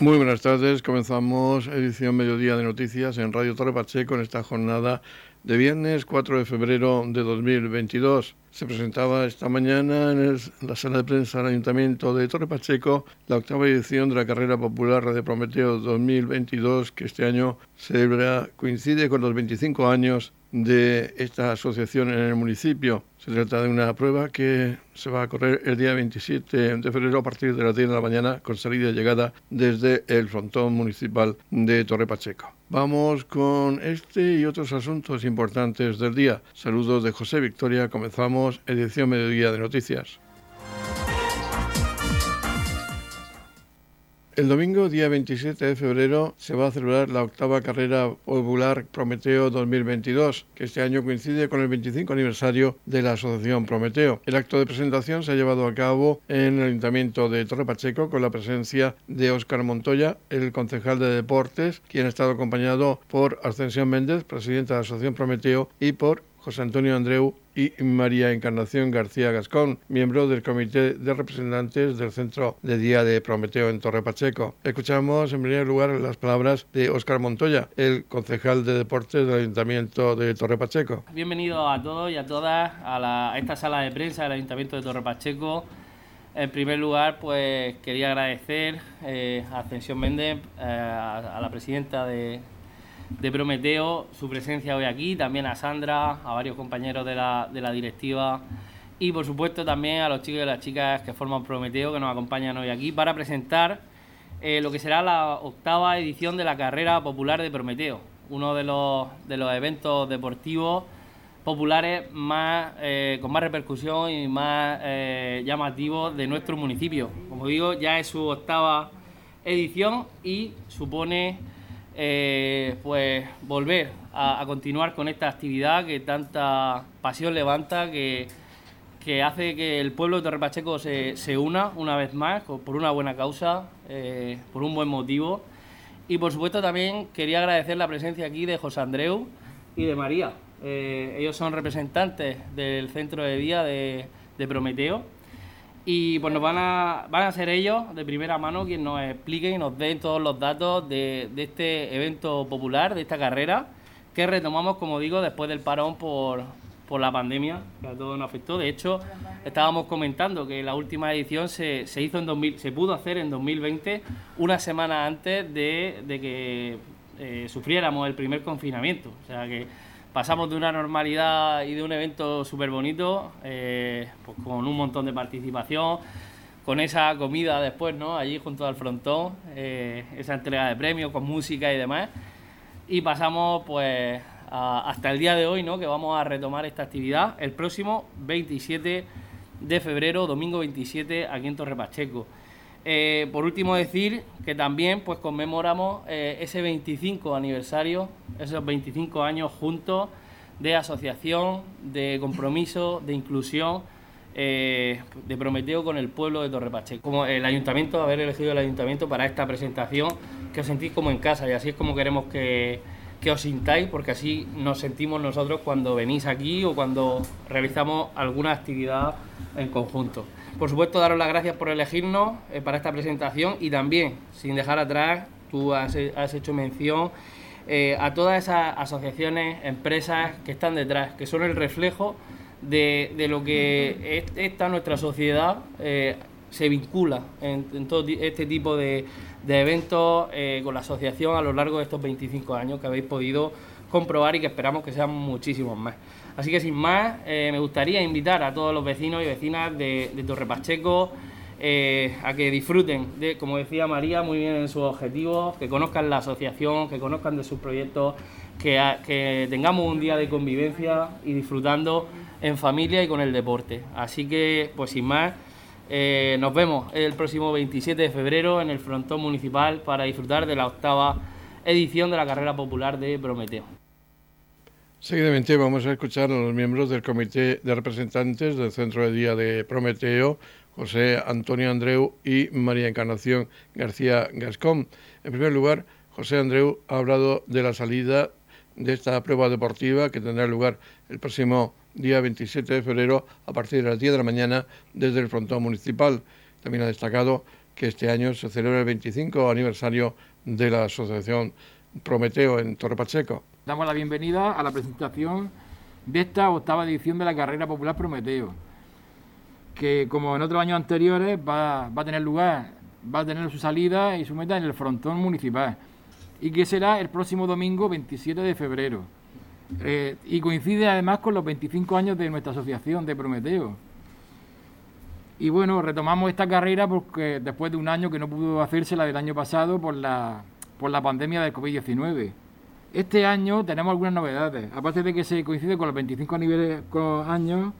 Muy buenas tardes, comenzamos edición Mediodía de Noticias en Radio Torre Pacheco en esta jornada de viernes 4 de febrero de 2022. Se presentaba esta mañana en la sala de prensa del Ayuntamiento de Torre Pacheco la octava edición de la carrera popular Radio Prometeo 2022 que este año celebra, coincide con los 25 años de esta asociación en el municipio. Se trata de una prueba que se va a correr el día 27 de febrero a partir de las 10 de la mañana con salida y llegada desde el frontón municipal de Torre Pacheco. Vamos con este y otros asuntos importantes del día. Saludos de José Victoria. Comenzamos edición Mediodía de Noticias. El domingo, día 27 de febrero, se va a celebrar la octava carrera popular Prometeo 2022, que este año coincide con el 25 aniversario de la Asociación Prometeo. El acto de presentación se ha llevado a cabo en el Ayuntamiento de Torre Pacheco con la presencia de Óscar Montoya, el concejal de deportes, quien ha estado acompañado por Ascensión Méndez, presidenta de la Asociación Prometeo, y por José Antonio Andreu y María Encarnación García Gascón, miembro del Comité de Representantes del Centro de Día de Prometeo en Torre Pacheco. Escuchamos en primer lugar las palabras de Óscar Montoya, el concejal de deportes del Ayuntamiento de Torre Pacheco. Bienvenido a todos y a todas a, esta sala de prensa del Ayuntamiento de Torre Pacheco. En primer lugar, pues quería agradecer eh, a Ascensión Méndez, eh, a la presidenta de, de Prometeo, su presencia hoy aquí, también a Sandra, a varios compañeros de la, de la directiva y por supuesto también a los chicos y las chicas que forman Prometeo que nos acompañan hoy aquí para presentar eh, lo que será la octava edición de la carrera popular de Prometeo, uno de los, de los eventos deportivos populares más eh, con más repercusión y más eh, llamativos de nuestro municipio. Como digo, ya es su octava edición y supone eh, pues volver a, continuar con esta actividad que tanta pasión levanta, que, que hace que el pueblo de Torre Pacheco se, se una una vez más por una buena causa, eh, por un buen motivo. Y por supuesto también quería agradecer la presencia aquí de José Andreu y de María. Eh, ellos son representantes del centro de día de, de Prometeo y pues nos van a, van a ser ellos de primera mano quienes nos expliquen y nos den todos los datos de, de este evento popular, de esta carrera, que retomamos, como digo, después del parón por, por la pandemia, que a todos nos afectó. De hecho, estábamos comentando que la última edición se, se hizo en 2000, se pudo hacer en 2020, una semana antes de, de que eh, sufriéramos el primer confinamiento. O sea que pasamos de una normalidad y de un evento súper bonito, eh, pues con un montón de participación, con esa comida después, ¿no? Allí junto al frontón, eh, esa entrega de premios con música y demás. Y pasamos pues hasta el día de hoy, ¿no? Que vamos a retomar esta actividad el próximo 27 de febrero, domingo 27, aquí en Torre Pacheco. Eh, por último decir que también pues conmemoramos eh, ese 25 aniversario, esos 25 años juntos de asociación, de compromiso, de inclusión, eh, de Prometeo con el pueblo de Torre Pacheco. Como el ayuntamiento, haber elegido el ayuntamiento para esta presentación, que os sentís como en casa y así es como queremos que, que os sintáis, porque así nos sentimos nosotros cuando venís aquí o cuando realizamos alguna actividad en conjunto. Por supuesto, daros las gracias por elegirnos eh, para esta presentación y también, sin dejar atrás, tú has, hecho mención eh, a todas esas asociaciones, empresas que están detrás, que son el reflejo de, lo que esta nuestra sociedad eh, se vincula en, todo este tipo de, de eventos con la asociación a lo largo de estos 25 años que habéis podido comprobar y que esperamos que sean muchísimos más. Así que sin más, eh, me gustaría invitar a todos los vecinos y vecinas de, de Torre Pacheco eh, a que disfruten, de, como decía María, muy bien en sus objetivos, que conozcan la asociación, que conozcan de sus proyectos, que, tengamos un día de convivencia y disfrutando en familia y con el deporte. Así que, pues sin más, eh, nos vemos el próximo 27 de febrero en el frontón municipal para disfrutar de la octava edición de la carrera popular de Prometeo. Seguidamente vamos a escuchar a los miembros del Comité de Representantes del Centro de Día de Prometeo, José Antonio Andreu y María Encarnación García Gascón. En primer lugar, José Andreu ha hablado de la salida de esta prueba deportiva que tendrá lugar el próximo día 27 de febrero a partir de las 10 de la mañana desde el frontón municipal. También ha destacado que este año se celebra el 25 aniversario de la Asociación Prometeo en Torre Pacheco. Damos la bienvenida a la presentación de esta octava edición de la carrera popular Prometeo, que como en otros años anteriores va, a tener lugar, va a tener su salida y su meta en el frontón municipal, y que será el próximo domingo 27 de febrero. Eh, y coincide además con los 25 años de nuestra asociación de Prometeo. Y bueno, retomamos esta carrera porque después de un año que no pudo hacerse la del año pasado por la, por la pandemia del COVID-19. Este año tenemos algunas novedades, aparte de que se coincide con los 25 años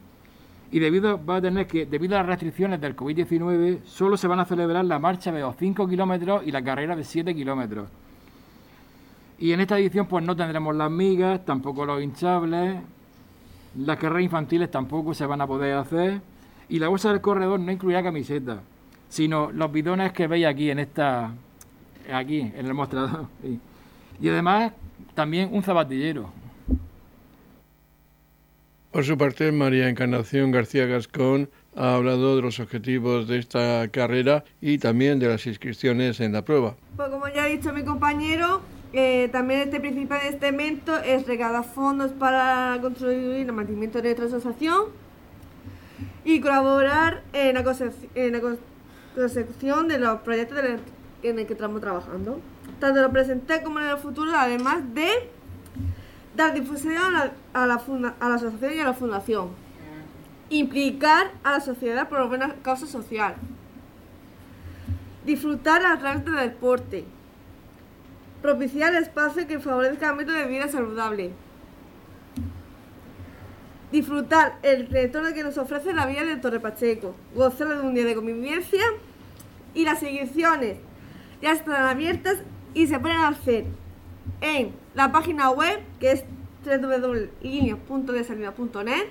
y debido va a tener que debido a las restricciones del COVID-19 solo se van a celebrar la marcha de los 5 kilómetros y la carrera de 7 kilómetros. Y en esta edición pues no tendremos las migas, tampoco los hinchables, las carreras infantiles tampoco se van a poder hacer y la bolsa del corredor no incluirá camiseta, sino los bidones que veis aquí en esta aquí en el mostrador. Y además también un zapatillero. Por su parte, María Encarnación García Gascón ha hablado de los objetivos de esta carrera y también de las inscripciones en la prueba. Pues como ya ha dicho mi compañero, eh, también este principal de este evento es recaudar fondos para construir el mantenimiento de nuestra asociación y colaborar en la, concepción de los proyectos en el que estamos trabajando tanto lo presenté como en el futuro, además de dar difusión a la, asociación y a la fundación. Implicar a la sociedad por buena causa social. Disfrutar a través del deporte. Propiciar espacio que favorezca el método de vida saludable. Disfrutar el retorno que nos ofrece la vida de Torre Pacheco. Gozar de un día de convivencia. Y las inscripciones ya están abiertas y se pueden hacer en la página web que es www.lineas.desalida.net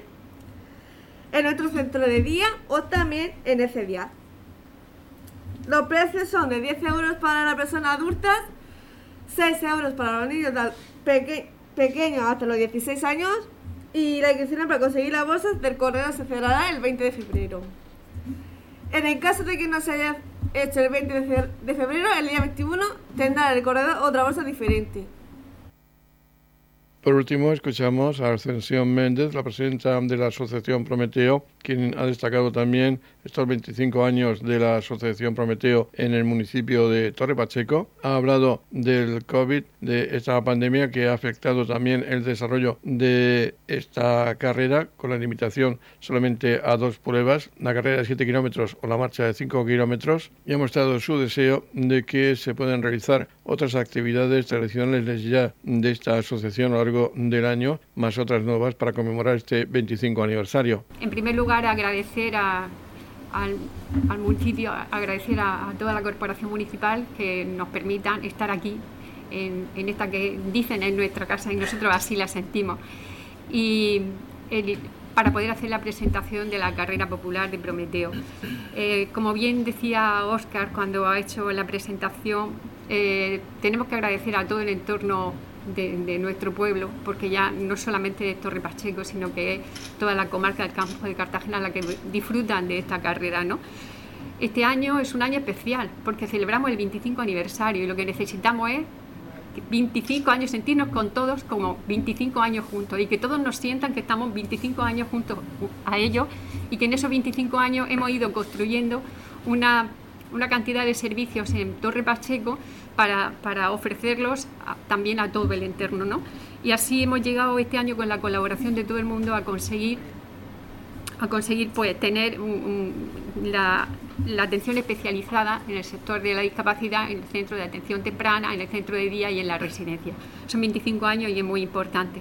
en nuestro centro de día o también en ese día. Los precios son de 10 euros para las personas adultas, 6 euros para los niños pequeños hasta los 16 años y la inscripción para conseguir las bolsas del correo se cerrará el 20 de febrero. En el caso de que no se haya hecho el 20 de febrero, el día 21 tendrá el corredor otra bolsa diferente. Por último, escuchamos a Ascensión Méndez, la presidenta de la Asociación Prometeo, quien ha destacado también estos 25 años de la Asociación Prometeo en el municipio de Torre Pacheco. Ha hablado del COVID, de esta pandemia que ha afectado también el desarrollo de esta carrera con la limitación solamente a dos pruebas, la carrera de 7 kilómetros o la marcha de 5 kilómetros, y ha mostrado su deseo de que se puedan realizar otras actividades tradicionales ya de esta asociación a lo largo del año, más otras nuevas para conmemorar este 25 aniversario. En primer lugar, agradecer al, municipio, agradecer a, toda la corporación municipal que nos permitan estar aquí, en, esta que dicen en nuestra casa y nosotros así la sentimos. Y para poder hacer la presentación de la carrera popular de Prometeo. Eh, como bien decía Óscar cuando ha hecho la presentación, eh, tenemos que agradecer a todo el entorno de, nuestro pueblo, porque ya no solamente es Torre Pacheco, sino que es toda la comarca del campo de Cartagena la que disfrutan de esta carrera. ¿no? Este año es un año especial, porque celebramos el 25 aniversario y lo que necesitamos es 25 años, sentirnos con todos como 25 años juntos y que todos nos sientan que estamos 25 años juntos a ellos y que en esos 25 años hemos ido construyendo una, una cantidad de servicios en Torre Pacheco para, ofrecerlos también a todo el entorno. ¿no? Y así hemos llegado este año con la colaboración de todo el mundo a conseguir, a conseguir pues, tener la, atención especializada en el sector de la discapacidad, en el centro de atención temprana, en el centro de día y en la residencia. Son 25 años y es muy importante.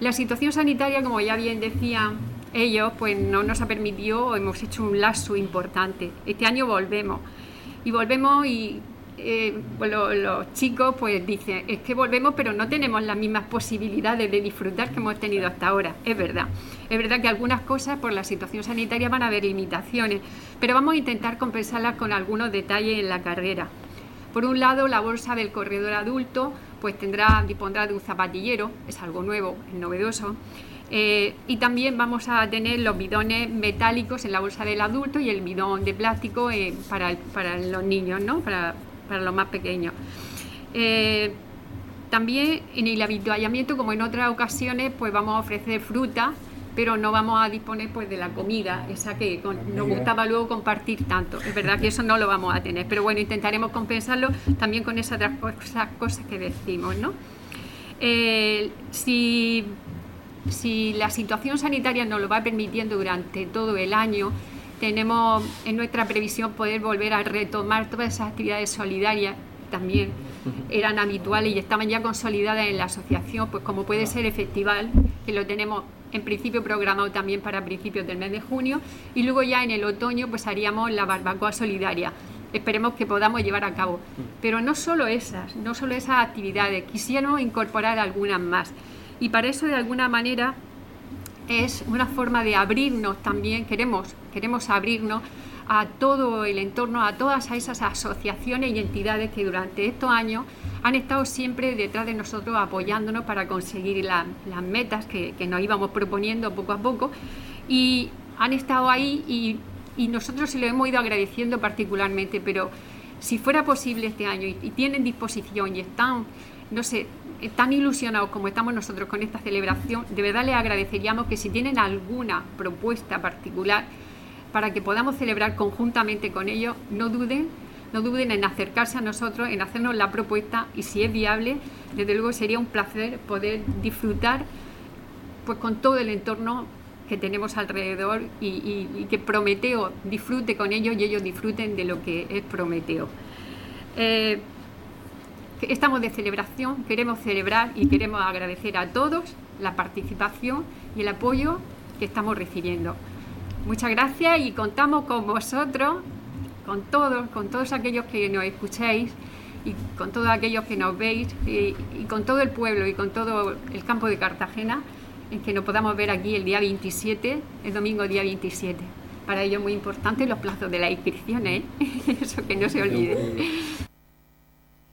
La situación sanitaria, como ya bien decían ellos, pues no nos ha permitido, hemos hecho un lazo importante. Este año volvemos y volvemos y eh, los chicos pues dicen, es que volvemos pero no tenemos las mismas posibilidades de disfrutar que hemos tenido hasta ahora. Es verdad. Es verdad que algunas cosas por la situación sanitaria van a haber limitaciones, pero vamos a intentar compensarlas con algunos detalles en la carrera. Por un lado, la bolsa del corredor adulto pues tendrá, dispondrá de un zapatillero, es algo nuevo, es novedoso. Eh, y también vamos a tener los bidones metálicos en la bolsa del adulto y el bidón de plástico eh, para, para, los niños, ¿no? para, para los más pequeños. Eh, también en el habituallamiento, como en otras ocasiones, pues vamos a ofrecer fruta, pero no vamos a disponer pues de la comida, esa que nos gustaba luego compartir tanto. Es verdad que eso no lo vamos a tener, pero bueno, intentaremos compensarlo también con esas otras cosas que decimos, ¿no? si si la situación sanitaria nos lo va permitiendo durante todo el año, tenemos en nuestra previsión poder volver a retomar todas esas actividades solidarias también eran habituales y estaban ya consolidadas en la asociación, pues como puede ser el festival, que lo tenemos en principio programado también para principios del mes de junio, y luego ya en el otoño pues haríamos la barbacoa solidaria. Esperemos que podamos llevar a cabo. Pero no solo esas, no solo esas actividades, quisiéramos incorporar algunas más. Y para eso, de alguna manera, es una forma de abrirnos también, queremos, queremos abrirnos a todo el entorno, a todas esas asociaciones y entidades que durante estos años han estado siempre detrás de nosotros apoyándonos para conseguir las metas que, nos íbamos proponiendo poco a poco. Y han estado ahí y, y, nosotros se lo hemos ido agradeciendo particularmente, pero si fuera posible este año y, tienen disposición y están, no sé, tan ilusionados como estamos nosotros con esta celebración, de verdad les agradeceríamos que si tienen alguna propuesta particular para que podamos celebrar conjuntamente con ellos, no duden, no duden en acercarse a nosotros, en hacernos la propuesta y si es viable, desde luego sería un placer poder disfrutar pues con todo el entorno que tenemos alrededor y, que Prometeo disfrute con ellos y ellos disfruten de lo que es Prometeo. Eh, estamos de celebración, queremos celebrar y queremos agradecer a todos la participación y el apoyo que estamos recibiendo. Muchas gracias y contamos con vosotros, con todos, con todos aquellos que nos escucháis y con todos aquellos que nos veis y, con todo el pueblo y con todo el campo de Cartagena en que nos podamos ver aquí el día 27, el domingo día 27. Para ello es muy importante los plazos de la inscripción, ¿eh? eso que no se olvide.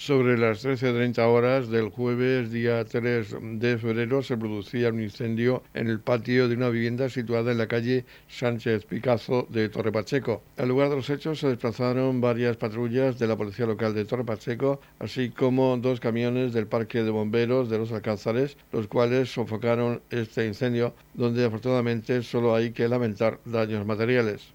Sobre las 13.30 horas del jueves, día 3 de febrero, se producía un incendio en el patio de una vivienda situada en la calle Sánchez Picazo de Torre Pacheco. Al lugar de los hechos se desplazaron varias patrullas de la Policía Local de Torre Pacheco, así como dos camiones del Parque de Bomberos de los Alcázares, los cuales sofocaron este incendio, donde afortunadamente solo hay que lamentar daños materiales.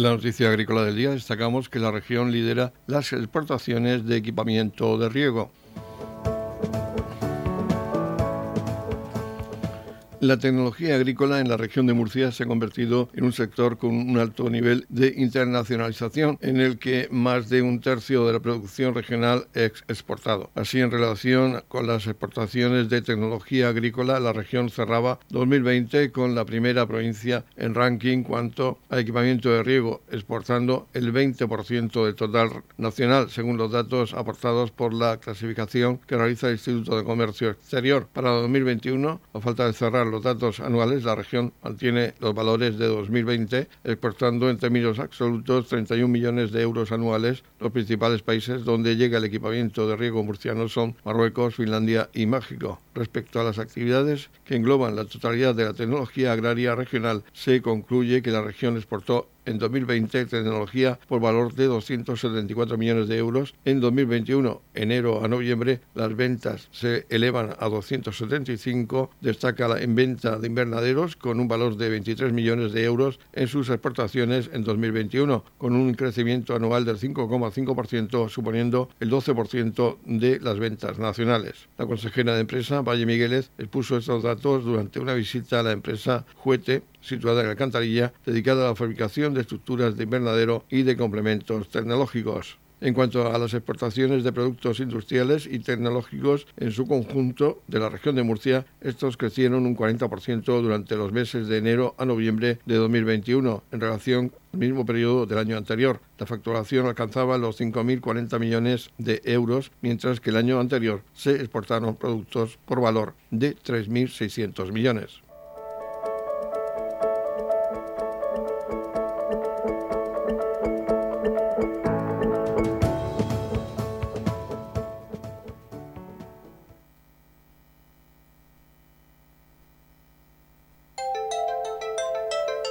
En la noticia agrícola del día destacamos que la región lidera las exportaciones de equipamiento de riego. La tecnología agrícola en la región de Murcia se ha convertido en un sector con un alto nivel de internacionalización, en el que más de un tercio de la producción regional es exportado. Así, en relación con las exportaciones de tecnología agrícola, la región cerraba 2020 con la primera provincia en ranking cuanto a equipamiento de riego, exportando el 20% del total nacional, según los datos aportados por la clasificación que realiza el Instituto de Comercio Exterior. Para 2021, a falta de cerrar los datos anuales, la región mantiene los valores de 2020, exportando en términos absolutos 31 millones de euros anuales. Los principales países donde llega el equipamiento de riego murciano son Marruecos, Finlandia y México. Respecto a las actividades que engloban la totalidad de la tecnología agraria regional, se concluye que la región exportó en 2020 tecnología por valor de 274 millones de euros. En 2021, enero a noviembre, las ventas se elevan a 275. Destaca la en venta de invernaderos con un valor de 23 millones de euros en sus exportaciones en 2021, con un crecimiento anual del 5,5%, suponiendo el 12% de las ventas nacionales. La consejera de Empresa, Valle Migueles expuso estos datos durante una visita a la empresa Juete, situada en Alcantarilla, dedicada a la fabricación de estructuras de invernadero y de complementos tecnológicos. En cuanto a las exportaciones de productos industriales y tecnológicos en su conjunto de la región de Murcia, estos crecieron un 40% durante los meses de enero a noviembre de 2021 en relación al mismo periodo del año anterior. La facturación alcanzaba los 5.040 millones de euros, mientras que el año anterior se exportaron productos por valor de 3.600 millones.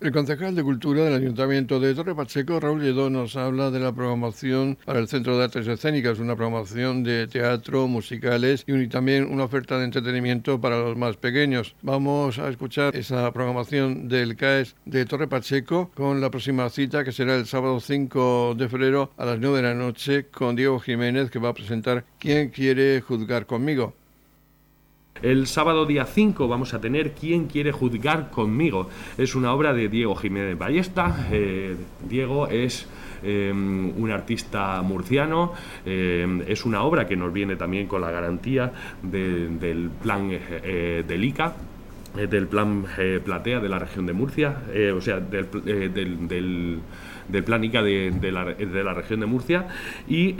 El concejal de Cultura del Ayuntamiento de Torre Pacheco, Raúl Lledó, nos habla de la programación para el Centro de Artes Escénicas, una programación de teatro, musicales y también una oferta de entretenimiento para los más pequeños. Vamos a escuchar esa programación del CAES de Torre Pacheco con la próxima cita que será el sábado 5 de febrero a las 9 de la noche con Diego Jiménez que va a presentar ¿Quién quiere juzgar conmigo? El sábado día 5 vamos a tener ¿Quién quiere juzgar conmigo? Es una obra de Diego Jiménez Ballesta. Eh, Diego es eh, un artista murciano. Eh, es una obra que nos viene también con la garantía del plan del ICA del plan Platea de la región de Murcia, o sea, del, plan ICA de, la, de, la, región de Murcia. Y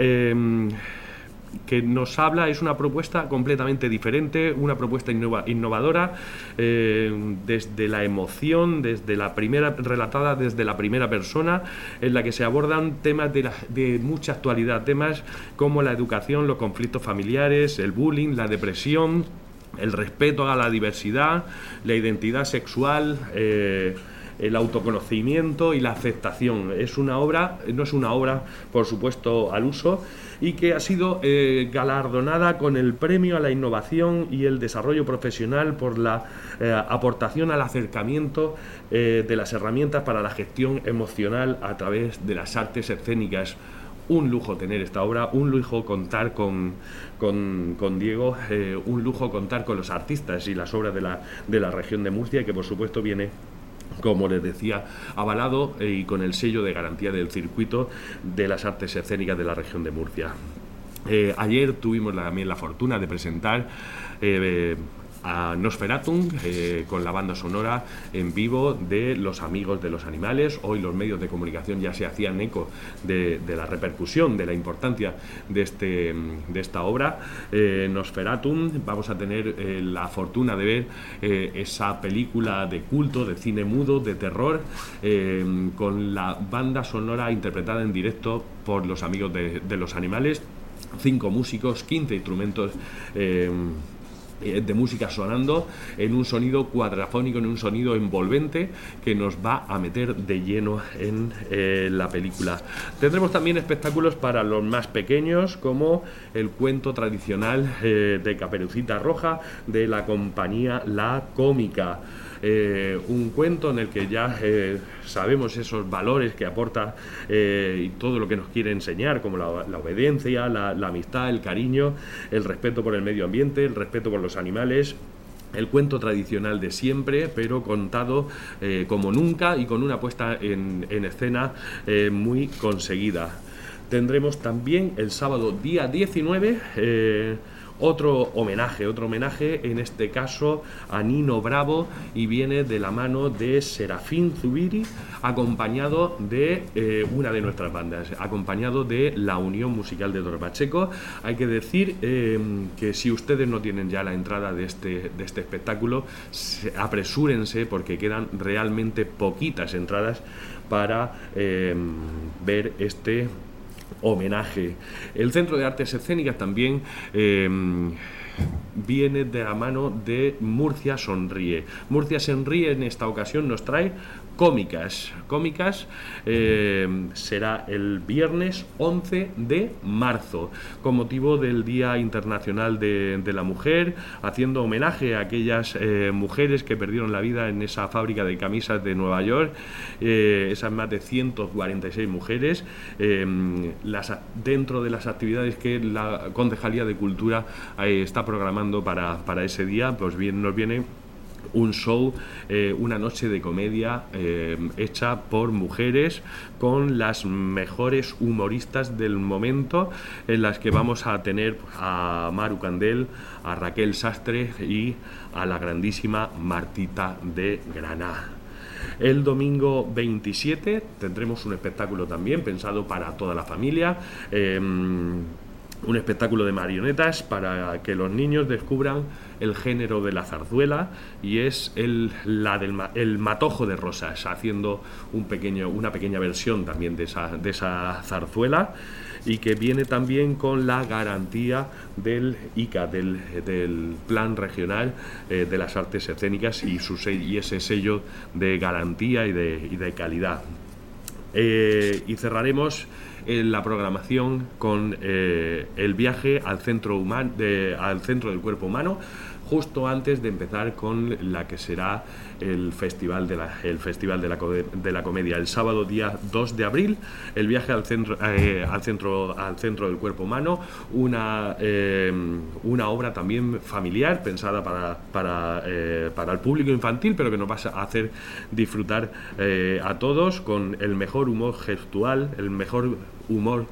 que nos habla es una propuesta completamente diferente, una propuesta innovadora, eh, desde la emoción, desde la primera, relatada desde la primera persona, en la que se abordan temas de, de mucha actualidad, temas como la educación, los conflictos familiares, el bullying, la depresión, el respeto a la diversidad, la identidad sexual. Eh, el autoconocimiento y la aceptación. Es una obra, no es una obra, por supuesto, al uso, y que ha sido eh, galardonada con el premio a la innovación y el desarrollo profesional por la eh, aportación al acercamiento eh, de las herramientas para la gestión emocional a través de las artes escénicas un lujo tener esta obra, un lujo contar con, con, Diego, un lujo contar con los artistas y las obras de la, de la región de Murcia, que por supuesto viene como les decía, avalado y con el sello de garantía del circuito de las artes escénicas de la región de Murcia. Eh, ayer tuvimos también la fortuna de presentar eh, a Nosferatum eh, con la banda sonora en vivo de Los Amigos de los Animales. Hoy los medios de comunicación ya se hacían eco de, la repercusión, de la importancia de, este, de esta obra. Eh, Nosferatum, vamos a tener eh, la fortuna de ver esa película de culto, de cine mudo, de terror, con la banda sonora interpretada en directo por los Amigos de, de los Animales. Cinco músicos, 15 instrumentos eh, de música sonando en un sonido cuadrafónico, en un sonido envolvente que nos va a meter de lleno en eh, la película. Tendremos también espectáculos para los más pequeños como el cuento tradicional eh, de Caperucita Roja de la compañía La Cómica. Eh, un cuento en el que ya eh, sabemos esos valores que aporta eh, y todo lo que nos quiere enseñar, como la, obediencia, la, amistad, el cariño, el respeto por el medio ambiente, el respeto por los animales, el cuento tradicional de siempre, pero contado como nunca y con una puesta en, en escena muy conseguida. Tendremos también el sábado día 19 otro homenaje, otro homenaje en este caso a Nino Bravo y viene de la mano de Serafín Zubiri acompañado de eh, una de nuestras bandas, acompañado de la Unión Musical de Pacheco. Hay que decir eh, que si ustedes no tienen ya la entrada de este, de este espectáculo, apresúrense porque quedan realmente poquitas entradas para eh, ver este homenaje. El Centro de Artes Escénicas también eh, viene de la mano de Murcia Sonríe. Murcia Sonríe en esta ocasión nos trae cómicas. Cómicas eh, será el viernes 11 de marzo, con motivo del Día Internacional de, la Mujer, haciendo homenaje a aquellas eh, mujeres que perdieron la vida en esa fábrica de camisas de Nueva York, eh, esas más de 146 mujeres, las, dentro de las actividades que la Concejalía de Cultura está programando para, para ese día, pues bien nos viene un show, eh, una noche de comedia eh, hecha por mujeres con las mejores humoristas del momento en las que vamos a tener a Maru Candel, a Raquel Sastre y a la grandísima Martita de Granada. El domingo 27 tendremos un espectáculo también pensado para toda la familia. Em, un espectáculo de marionetas para que los niños descubran el género de la zarzuela y es el, la del, el matojo de rosas, haciendo un pequeño, una pequeña versión también de esa, de esa zarzuela y que viene también con la garantía del ICA, del, del Plan Regional eh, de las Artes Escénicas y, su, y ese sello de garantía y de, y de calidad. Eh, y cerraremos la programación con eh, el viaje al centro, al centro del cuerpo humano justo antes de empezar con la que será el Festival de la, el festival de la, de la Comedia. El sábado día 2 de abril, el viaje al centro, eh, al centro, al centro del cuerpo humano, una, eh, una obra también familiar pensada para, para, eh, para, el público infantil, pero que nos va a hacer disfrutar a todos con el mejor humor gestual, el mejor humor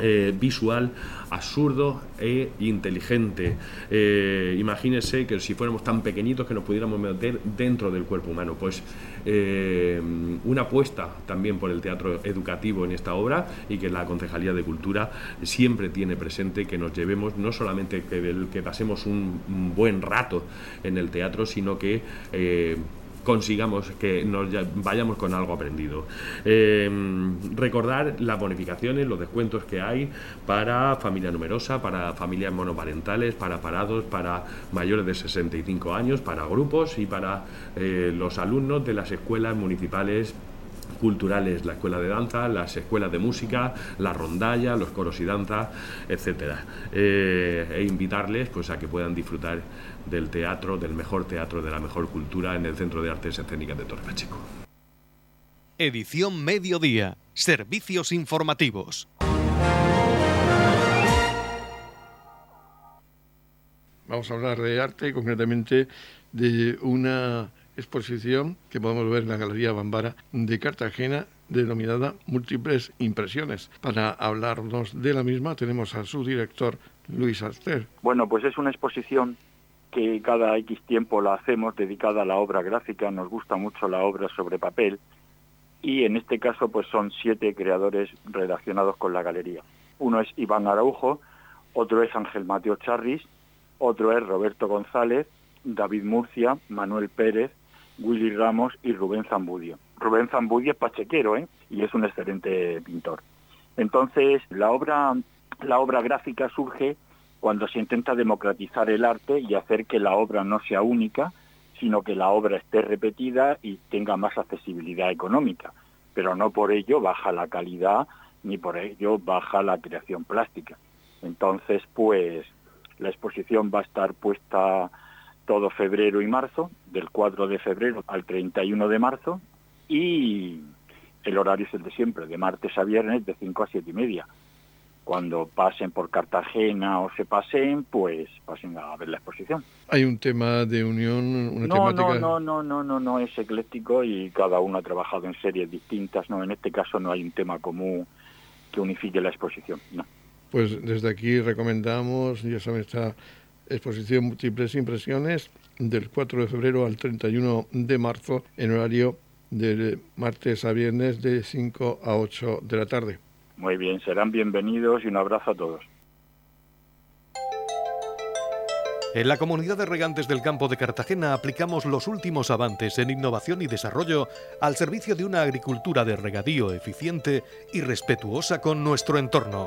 eh, visual, absurdo e inteligente. Eh, imagínese que si fuéramos tan pequeñitos que nos pudiéramos meter dentro del cuerpo humano. Pues eh, una apuesta también por el teatro educativo en esta obra y que la Concejalía de Cultura siempre tiene presente que nos llevemos no solamente que, pasemos un, buen rato en el teatro, sino que consigamos que nos vayamos con algo aprendido. Em, recordar las bonificaciones, los descuentos que hay para familia numerosa, para familias monoparentales, para parados, para mayores de 65 años, para grupos y para eh, los alumnos de las escuelas municipales culturales, la escuela de danza, las escuelas de música, la rondalla, los coros y danza, etcétera. Eh, e invitarles pues a que puedan disfrutar del teatro, del mejor teatro, de la mejor cultura en el Centro de Artes Escénicas de Torre Pacheco. Edición Mediodía. Servicios informativos. Vamos a hablar de arte, concretamente de una exposición que podemos ver en la Galería Bambara de Cartagena denominada Múltiples Impresiones. Para hablarnos de la misma tenemos a su director, Luis Aster. Bueno, pues es una exposición que cada X tiempo la hacemos dedicada a la obra gráfica, nos gusta mucho la obra sobre papel y en este caso pues son siete creadores relacionados con la galería. Uno es Iván Araujo, otro es Ángel Mateo Charris, otro es Roberto González, David Murcia, Manuel Pérez, Willy Ramos y Rubén Zambudio. Rubén Zambudio es pachequero ¿eh? y es un excelente pintor. Entonces la obra, la obra gráfica surge cuando se intenta democratizar el arte y hacer que la obra no sea única, sino que la obra esté repetida y tenga más accesibilidad económica, pero no por ello baja la calidad ni por ello baja la creación plástica. Entonces, pues la exposición va a estar puesta todo febrero y marzo, del 4 de febrero al 31 de marzo, y el horario es el de siempre, de martes a viernes de 5 a 7 y media cuando pasen por Cartagena o se pasen, pues pasen a ver la exposición. ¿Hay un tema de unión, una no, temática? No, no, no, no, no, es ecléctico y cada uno ha trabajado en series distintas, no, en este caso no hay un tema común que unifique la exposición, no. Pues desde aquí recomendamos, ya saben, esta exposición Múltiples Impresiones del 4 de febrero al 31 de marzo en horario de martes a viernes de 5 a 8 de la tarde. Muy bien, serán bienvenidos y un abrazo a todos. En la comunidad de regantes del campo de Cartagena aplicamos los últimos avances en innovación y desarrollo al servicio de una agricultura de regadío eficiente y respetuosa con nuestro entorno.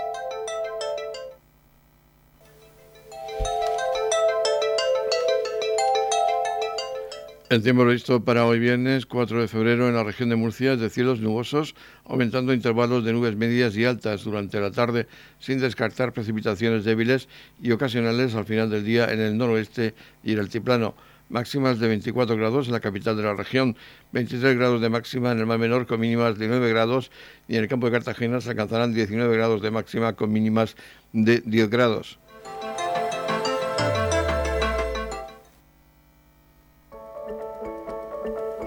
El tiempo previsto para hoy viernes 4 de febrero en la región de Murcia es de cielos nubosos, aumentando intervalos de nubes medias y altas durante la tarde, sin descartar precipitaciones débiles y ocasionales al final del día en el noroeste y el altiplano. Máximas de 24 grados en la capital de la región, 23 grados de máxima en el mar menor con mínimas de 9 grados y en el campo de Cartagena se alcanzarán 19 grados de máxima con mínimas de 10 grados.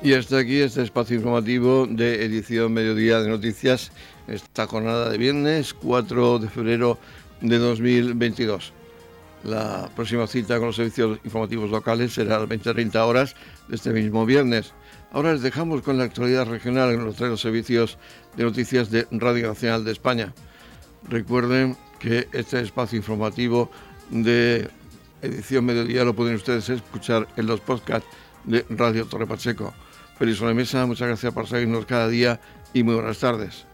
Y hasta aquí este espacio informativo de edición Mediodía de Noticias, esta jornada de viernes 4 de febrero de 2022. La próxima cita con los servicios informativos locales será a las 20-30 horas de este mismo viernes. Ahora les dejamos con la actualidad regional en los tres servicios de noticias de Radio Nacional de España. Recuerden que este espacio informativo de edición mediodía lo pueden ustedes escuchar en los podcasts de Radio Torre Pacheco. Feliz mesa, muchas gracias por seguirnos cada día y muy buenas tardes.